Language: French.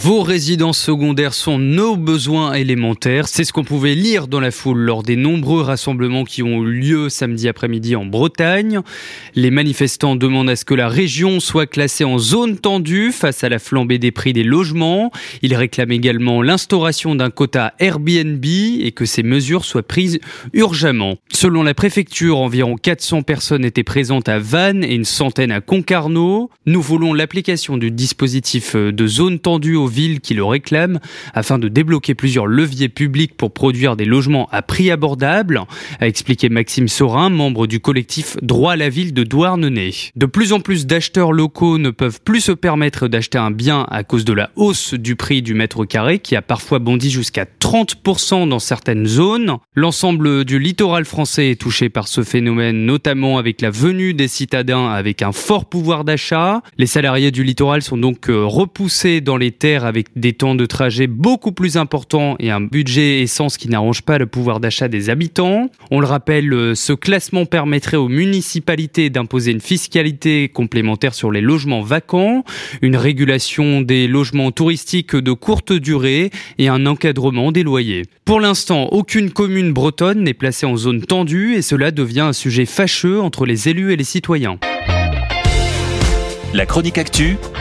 Vos résidences secondaires sont nos besoins élémentaires. C'est ce qu'on pouvait lire dans la foule lors des nombreux rassemblements qui ont eu lieu samedi après-midi en Bretagne. Les manifestants demandent à ce que la région soit classée en zone tendue face à la flambée des prix des logements. Ils réclament également l'instauration d'un quota Airbnb et que ces mesures soient prises urgemment. Selon la préfecture, environ 400 personnes étaient présentes à Vannes et une centaine à Concarneau. Nous voulons l'application du dispositif de zone tendue au villes qui le réclament afin de débloquer plusieurs leviers publics pour produire des logements à prix abordable, a expliqué Maxime Sorin, membre du collectif Droit à la ville de Douarnenez. De plus en plus d'acheteurs locaux ne peuvent plus se permettre d'acheter un bien à cause de la hausse du prix du mètre carré qui a parfois bondi jusqu'à 30% dans certaines zones. L'ensemble du littoral français est touché par ce phénomène, notamment avec la venue des citadins avec un fort pouvoir d'achat. Les salariés du littoral sont donc euh, repoussés dans les terres avec des temps de trajet beaucoup plus importants et un budget essence qui n'arrange pas le pouvoir d'achat des habitants. On le rappelle, euh, ce classement permettrait aux municipalités d'imposer une fiscalité complémentaire sur les logements vacants, une régulation des logements touristiques de courte durée et un encadrement des loyers. Pour l'instant, aucune commune bretonne n'est placée en zone tendue et cela devient un sujet fâcheux entre les élus et les citoyens. La chronique actu,